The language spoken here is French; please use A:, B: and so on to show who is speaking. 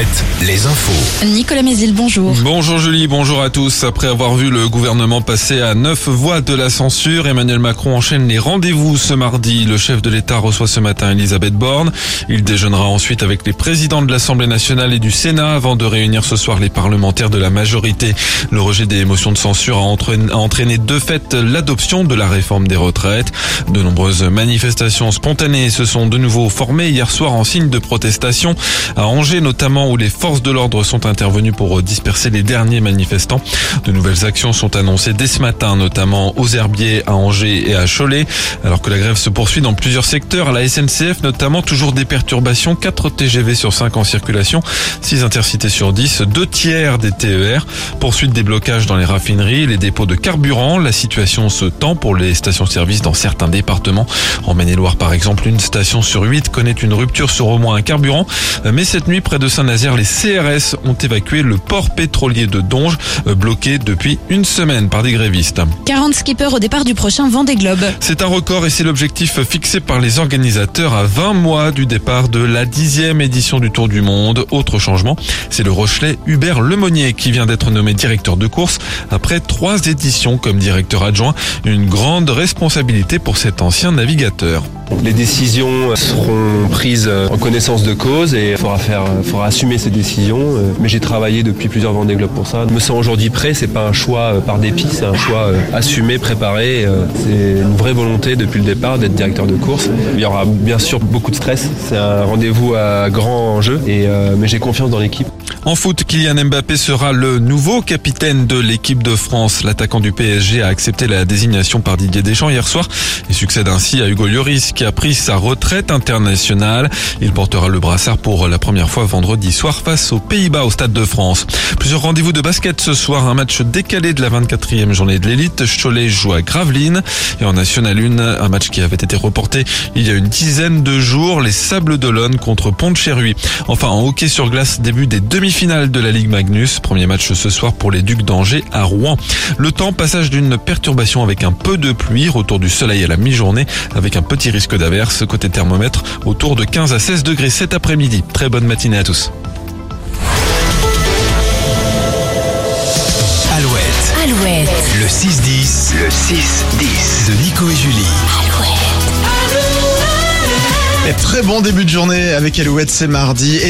A: Alouette, les infos.
B: Nicolas Mézil, bonjour.
C: Bonjour Julie, bonjour à tous. Après avoir vu le gouvernement passer à neuf voix de la censure, Emmanuel Macron enchaîne les rendez-vous ce mardi. Le chef de l'État reçoit ce matin Elisabeth Borne. Il déjeunera ensuite avec les présidents de l'Assemblée nationale et du Sénat avant de réunir ce soir les parlementaires de la majorité. Le rejet des motions de censure a entraîné, a entraîné de fait l'adoption de la réforme des retraites. De nombreuses manifestations spontanées se sont de nouveau formées hier soir en signe de protestation à Angers notamment où les forces de l'ordre sont intervenues pour disperser les derniers manifestants. De nouvelles actions sont annoncées dès ce matin, notamment aux Herbiers, à Angers et à Cholet, alors que la grève se poursuit dans plusieurs secteurs. À la SNCF notamment, toujours des perturbations, 4 TGV sur 5 en circulation, 6 intercités sur 10, 2 tiers des TER, poursuite des blocages dans les raffineries, les dépôts de carburant. La situation se tend pour les stations-service dans certains départements. En Maine-et-Loire par exemple, une station sur 8 connaît une rupture sur au moins un carburant, mais cette nuit près de Saint-Nazaire, les CRS ont évacué le port pétrolier de Donge, euh, bloqué depuis une semaine par des grévistes.
B: 40 skippers au départ du prochain Vendée Globe.
C: C'est un record et c'est l'objectif fixé par les organisateurs à 20 mois du départ de la dixième édition du Tour du Monde. Autre changement, c'est le Rochelet Hubert Lemonnier qui vient d'être nommé directeur de course après trois éditions comme directeur adjoint. Une grande responsabilité pour cet ancien navigateur.
D: Les décisions seront prises en connaissance de cause et il faudra faire, faudra assumer ces décisions. Mais j'ai travaillé depuis plusieurs Vendée Globe pour ça. Je me sens aujourd'hui prêt. C'est pas un choix par dépit, c'est un choix assumé, préparé. C'est une vraie volonté depuis le départ d'être directeur de course. Il y aura bien sûr beaucoup de stress. C'est un rendez-vous à grand enjeu. Mais j'ai confiance dans l'équipe.
C: En foot, Kylian Mbappé sera le nouveau capitaine de l'équipe de France. L'attaquant du PSG a accepté la désignation par Didier Deschamps hier soir et succède ainsi à Hugo Lloris qui a pris sa retraite internationale. Il portera le brassard pour la première fois vendredi soir face aux Pays-Bas au Stade de France. Plusieurs rendez-vous de basket ce soir, un match décalé de la 24e journée de l'élite. Cholet joue à Gravelines et en National 1, un match qui avait été reporté il y a une dizaine de jours, les Sables d'Olonne contre Pont-de-Cherruy. Enfin, en hockey sur glace, début des demi-finales de la Ligue Magnus. Premier match ce soir pour les Ducs d'Angers à Rouen. Le temps, passage d'une perturbation avec un peu de pluie, retour du soleil à la mi-journée avec un petit risque d'averse. Côté thermomètre, autour de 15 à 16 degrés cet après-midi. Très bonne matinée à tous.
A: Alouette,
B: Alouette.
A: le 6-10. Le 6-10 de Nico et Julie.
E: Et très bon début de journée avec Alouette, c'est mardi. Et